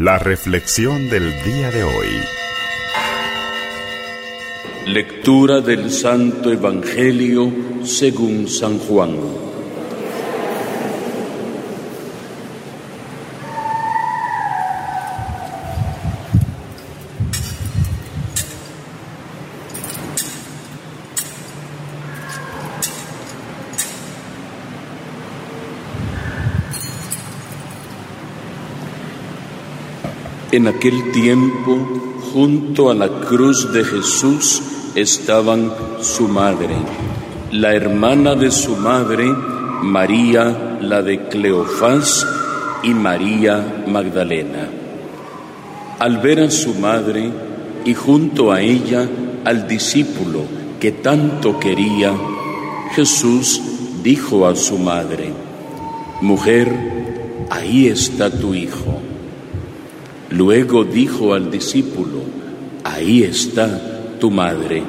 La reflexión del día de hoy. Lectura del Santo Evangelio según San Juan. En aquel tiempo, junto a la cruz de Jesús, estaban su madre, la hermana de su madre, María, la de Cleofás, y María Magdalena. Al ver a su madre y junto a ella al discípulo que tanto quería, Jesús dijo a su madre, Mujer, ahí está tu hijo. Luego dijo al discípulo, ahí está tu madre.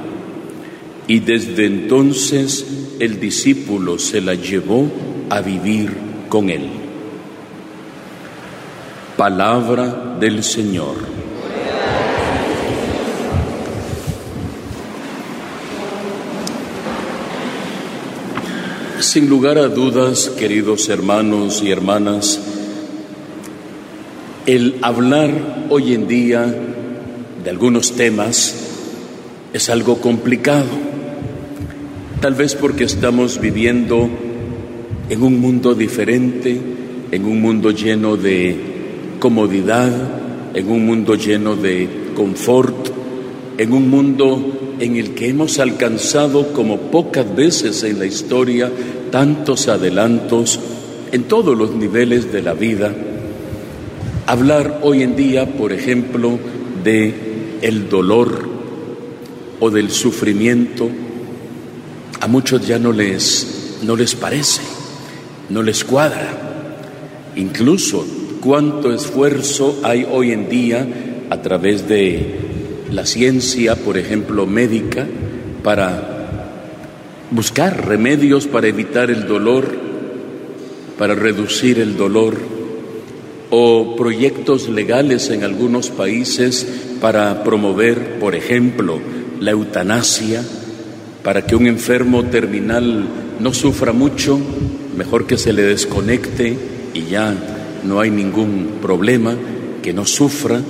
Y desde entonces el discípulo se la llevó a vivir con él. Palabra del Señor. Sin lugar a dudas, queridos hermanos y hermanas, el hablar hoy en día de algunos temas es algo complicado, tal vez porque estamos viviendo en un mundo diferente, en un mundo lleno de comodidad, en un mundo lleno de confort, en un mundo en el que hemos alcanzado como pocas veces en la historia tantos adelantos en todos los niveles de la vida Hablar hoy en día, por ejemplo, de el dolor o del sufrimiento, a muchos ya no les, no les parece, no les cuadra. Incluso cuánto esfuerzo hay hoy en día a través de la ciencia, por ejemplo, médica, para buscar remedios para evitar el dolor, para reducir el dolor o proyectos legales en algunos países para promover, por ejemplo, la eutanasia, para que un enfermo terminal no sufra mucho, mejor que se le desconecte y ya no hay ningún problema, que no sufra.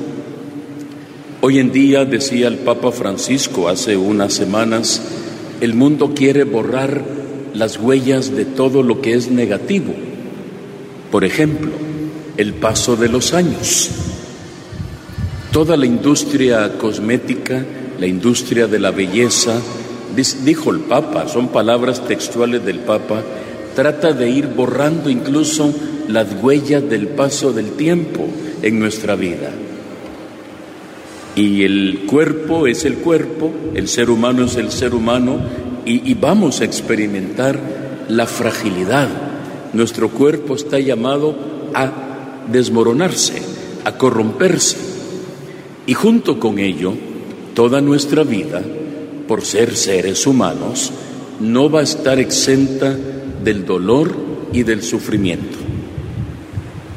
Hoy en día, decía el Papa Francisco hace unas semanas, el mundo quiere borrar las huellas de todo lo que es negativo. Por ejemplo, el paso de los años. Toda la industria cosmética, la industria de la belleza, dijo el Papa, son palabras textuales del Papa, trata de ir borrando incluso las huellas del paso del tiempo en nuestra vida. Y el cuerpo es el cuerpo, el ser humano es el ser humano, y, y vamos a experimentar la fragilidad. Nuestro cuerpo está llamado a desmoronarse, a corromperse. Y junto con ello, toda nuestra vida, por ser seres humanos, no va a estar exenta del dolor y del sufrimiento.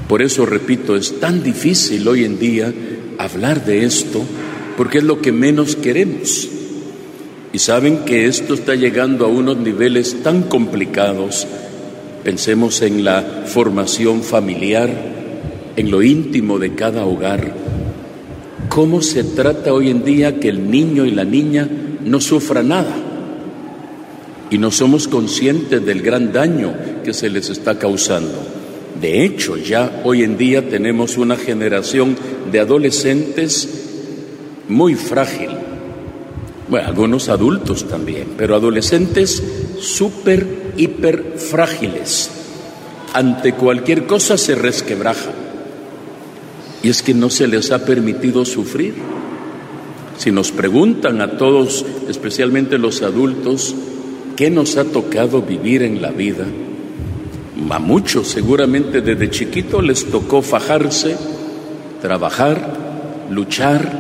Por eso, repito, es tan difícil hoy en día hablar de esto, porque es lo que menos queremos. Y saben que esto está llegando a unos niveles tan complicados. Pensemos en la formación familiar, en lo íntimo de cada hogar, cómo se trata hoy en día que el niño y la niña no sufran nada. Y no somos conscientes del gran daño que se les está causando. De hecho, ya hoy en día tenemos una generación de adolescentes muy frágil. Bueno, algunos adultos también, pero adolescentes súper, hiper frágiles. Ante cualquier cosa se resquebrajan. Y es que no se les ha permitido sufrir. Si nos preguntan a todos, especialmente los adultos, ¿qué nos ha tocado vivir en la vida? A muchos seguramente desde chiquito les tocó fajarse, trabajar, luchar,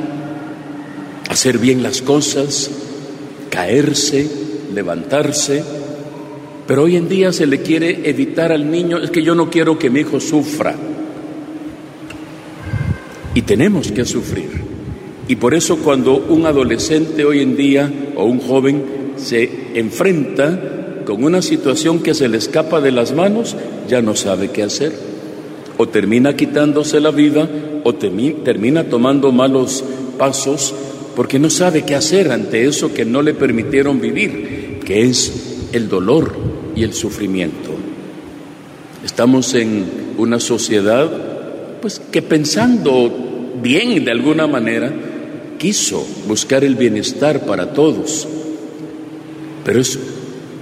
hacer bien las cosas, caerse, levantarse. Pero hoy en día se le quiere evitar al niño, es que yo no quiero que mi hijo sufra. Y tenemos que sufrir. Y por eso cuando un adolescente hoy en día o un joven se enfrenta con una situación que se le escapa de las manos, ya no sabe qué hacer. O termina quitándose la vida o termina tomando malos pasos porque no sabe qué hacer ante eso que no le permitieron vivir, que es el dolor y el sufrimiento. Estamos en una sociedad pues que pensando bien de alguna manera quiso buscar el bienestar para todos, pero es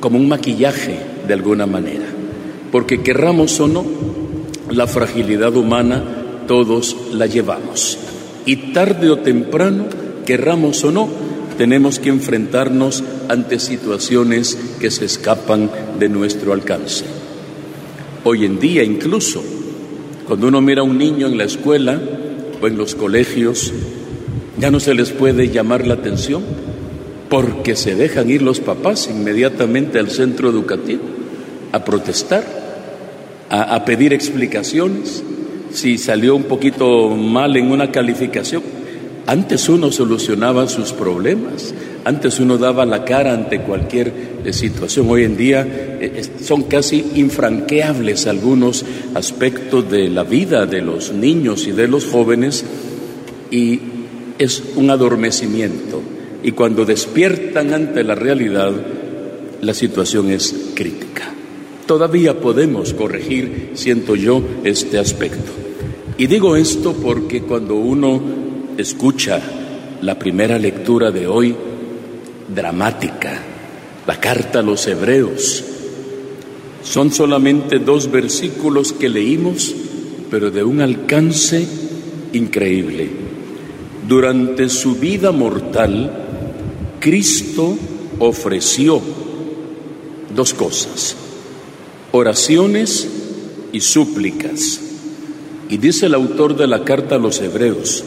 como un maquillaje de alguna manera, porque querramos o no, la fragilidad humana todos la llevamos y tarde o temprano, querramos o no, tenemos que enfrentarnos ante situaciones que se escapan de nuestro alcance. Hoy en día incluso, cuando uno mira a un niño en la escuela o en los colegios, ya no se les puede llamar la atención porque se dejan ir los papás inmediatamente al centro educativo a protestar, a, pedir explicaciones, si salió un poquito mal en una calificación. Antes uno solucionaba sus problemas, antes uno daba la cara ante cualquier eh, situación. Hoy en día eh, son casi infranqueables algunos aspectos de la vida de los niños y de los jóvenes y es un adormecimiento. Y cuando despiertan ante la realidad, la situación es crítica. Todavía podemos corregir, siento yo, este aspecto. Y digo esto porque cuando uno escucha la primera lectura de hoy, dramática, la carta a los hebreos, son solamente dos versículos que leímos, pero de un alcance increíble. Durante su vida mortal, Cristo ofreció dos cosas, oraciones y súplicas y dice el autor de la carta a los hebreos,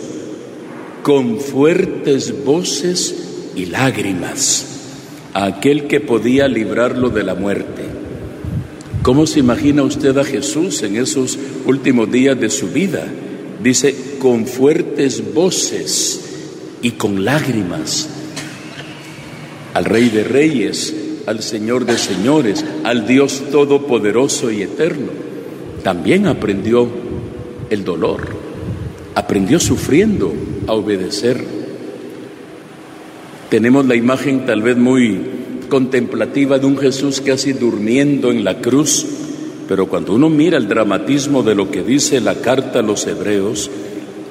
con fuertes voces y lágrimas, a aquel que podía librarlo de la muerte. ¿Cómo se imagina usted a Jesús en esos últimos días de su vida? Dice, con fuertes voces y con lágrimas. Al Rey de Reyes, al Señor de Señores, al Dios Todopoderoso y Eterno. También aprendió el dolor, aprendió sufriendo a obedecer. Tenemos la imagen tal vez muy contemplativa de un Jesús casi durmiendo en la cruz, pero cuando uno mira el dramatismo de lo que dice la carta a los hebreos,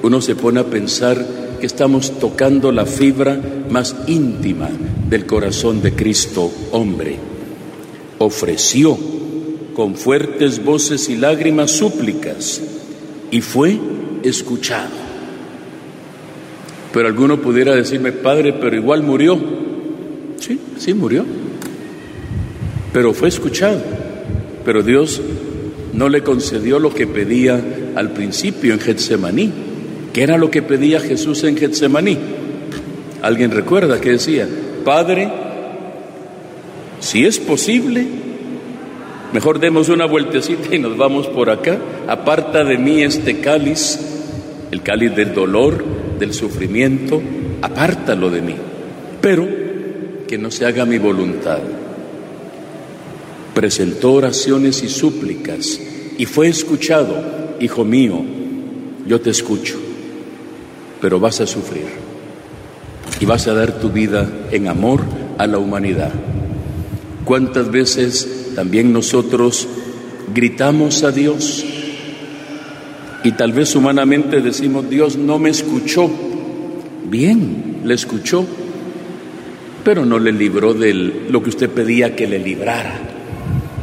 uno se pone a pensar que estamos tocando la fibra más íntima del corazón de Cristo hombre. Ofreció con fuertes voces y lágrimas súplicas y fue escuchado. Pero alguno pudiera decirme, Padre, pero igual murió. Sí, sí murió. Pero fue escuchado. Pero Dios no le concedió lo que pedía al principio en Getsemaní. ¿Qué era lo que pedía Jesús en Getsemaní? ¿Alguien recuerda que decía? Padre, si es posible, Mejor demos una vueltecita y nos vamos por acá. Aparta de mí este cáliz, el cáliz del dolor, del sufrimiento, apártalo de mí. Pero que no se haga mi voluntad. Presentó oraciones y súplicas y fue escuchado, hijo mío, yo te escucho, pero vas a sufrir y vas a dar tu vida en amor a la humanidad. ¿Cuántas veces también nosotros gritamos a Dios y tal vez humanamente decimos, Dios no me escuchó. Bien, le escuchó, pero no le libró de lo que usted pedía que le librara.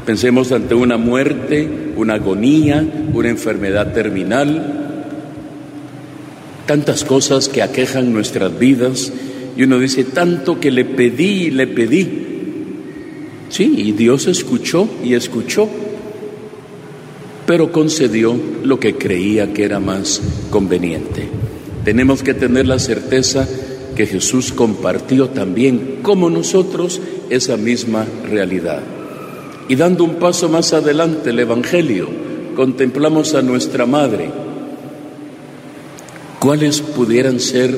Pensemos ante una muerte, una agonía, una enfermedad terminal, tantas cosas que aquejan nuestras vidas y uno dice, tanto que le pedí y le pedí, Sí, y Dios escuchó y escuchó, pero concedió lo que creía que era más conveniente. Tenemos que tener la certeza que Jesús compartió también, como nosotros, esa misma realidad. Y dando un paso más adelante, el Evangelio, contemplamos a nuestra Madre, ¿Cuáles pudieran ser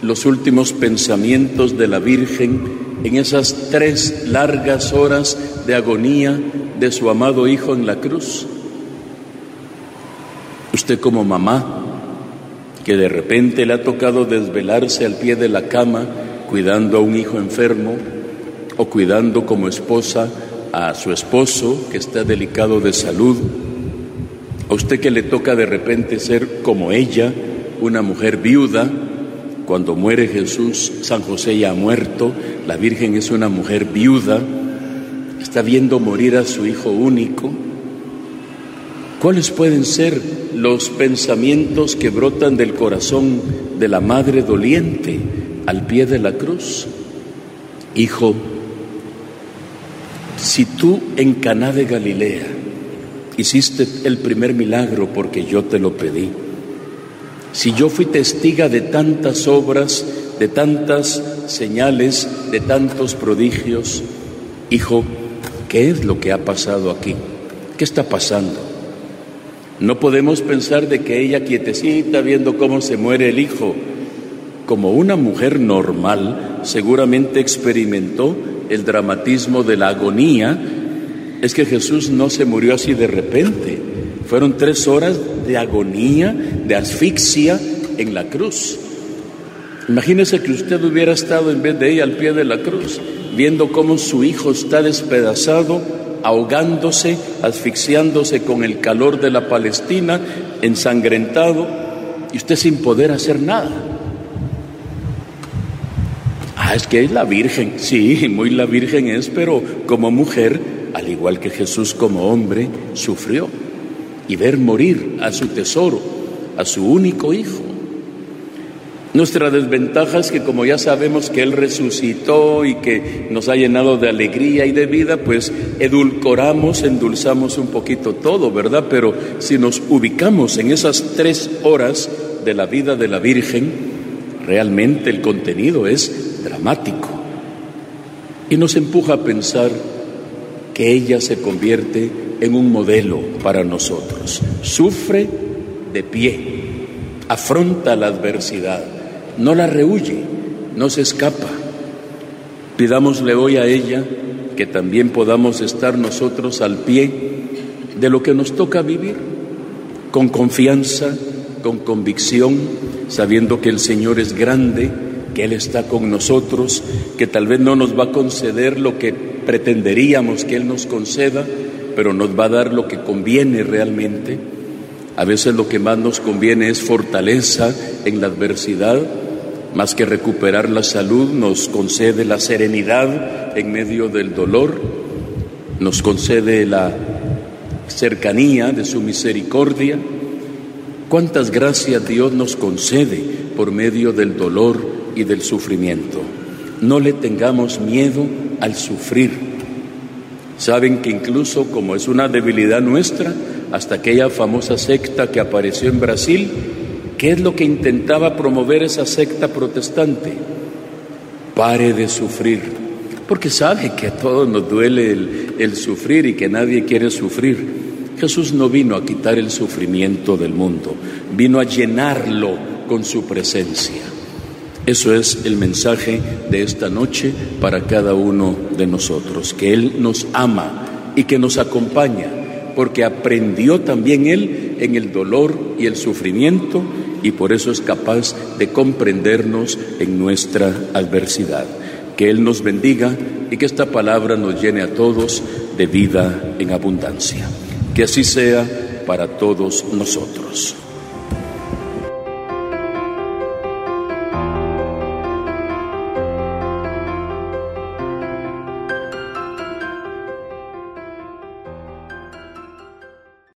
los últimos pensamientos de la Virgen en esas tres largas horas de agonía de su amado Hijo en la cruz? Usted como mamá, que de repente le ha tocado desvelarse al pie de la cama cuidando a un hijo enfermo o cuidando como esposa a su esposo que está delicado de salud, a usted que le toca de repente ser como ella, una mujer viuda, cuando muere Jesús, San José ya ha muerto, la Virgen es una mujer viuda, está viendo morir a su hijo único. ¿Cuáles pueden ser los pensamientos que brotan del corazón de la madre doliente al pie de la cruz? Hijo, si tú en Caná de Galilea hiciste el primer milagro porque yo te lo pedí, si yo fui testiga de tantas obras, de tantas señales, de tantos prodigios, hijo, ¿qué es lo que ha pasado aquí? ¿Qué está pasando? No podemos pensar de que ella quietecita viendo cómo se muere el hijo, como una mujer normal, seguramente experimentó el dramatismo de la agonía, es que Jesús no se murió así de repente. Fueron tres horas de agonía, de asfixia en la cruz. Imagínese que usted hubiera estado en vez de ella al pie de la cruz, viendo cómo su hijo está despedazado, ahogándose, asfixiándose con el calor de la Palestina, ensangrentado, y usted sin poder hacer nada. Ah, es que es la Virgen, sí, muy la Virgen es, pero como mujer, al igual que Jesús como hombre, sufrió y ver morir a su tesoro, a su único hijo. Nuestra desventaja es que como ya sabemos que Él resucitó y que nos ha llenado de alegría y de vida, pues edulcoramos, endulzamos un poquito todo, ¿verdad? Pero si nos ubicamos en esas tres horas de la vida de la Virgen, realmente el contenido es dramático y nos empuja a pensar que ella se convierte en un modelo para nosotros. Sufre de pie, afronta la adversidad, no la rehuye, no se escapa. Pidámosle hoy a ella que también podamos estar nosotros al pie de lo que nos toca vivir, con confianza, con convicción, sabiendo que el Señor es grande, que Él está con nosotros, que tal vez no nos va a conceder lo que pretenderíamos que Él nos conceda, pero nos va a dar lo que conviene realmente. A veces lo que más nos conviene es fortaleza en la adversidad, más que recuperar la salud, nos concede la serenidad en medio del dolor, nos concede la cercanía de su misericordia. Cuántas gracias Dios nos concede por medio del dolor y del sufrimiento. No le tengamos miedo al sufrir. Saben que incluso como es una debilidad nuestra, hasta aquella famosa secta que apareció en Brasil, ¿qué es lo que intentaba promover esa secta protestante? Pare de sufrir, porque sabe que a todos nos duele el, el sufrir y que nadie quiere sufrir. Jesús no vino a quitar el sufrimiento del mundo, vino a llenarlo con su presencia. Eso es el mensaje de esta noche para cada uno de nosotros, que Él nos ama y que nos acompaña, porque aprendió también Él en el dolor y el sufrimiento y por eso es capaz de comprendernos en nuestra adversidad. Que Él nos bendiga y que esta palabra nos llene a todos de vida en abundancia. Que así sea para todos nosotros.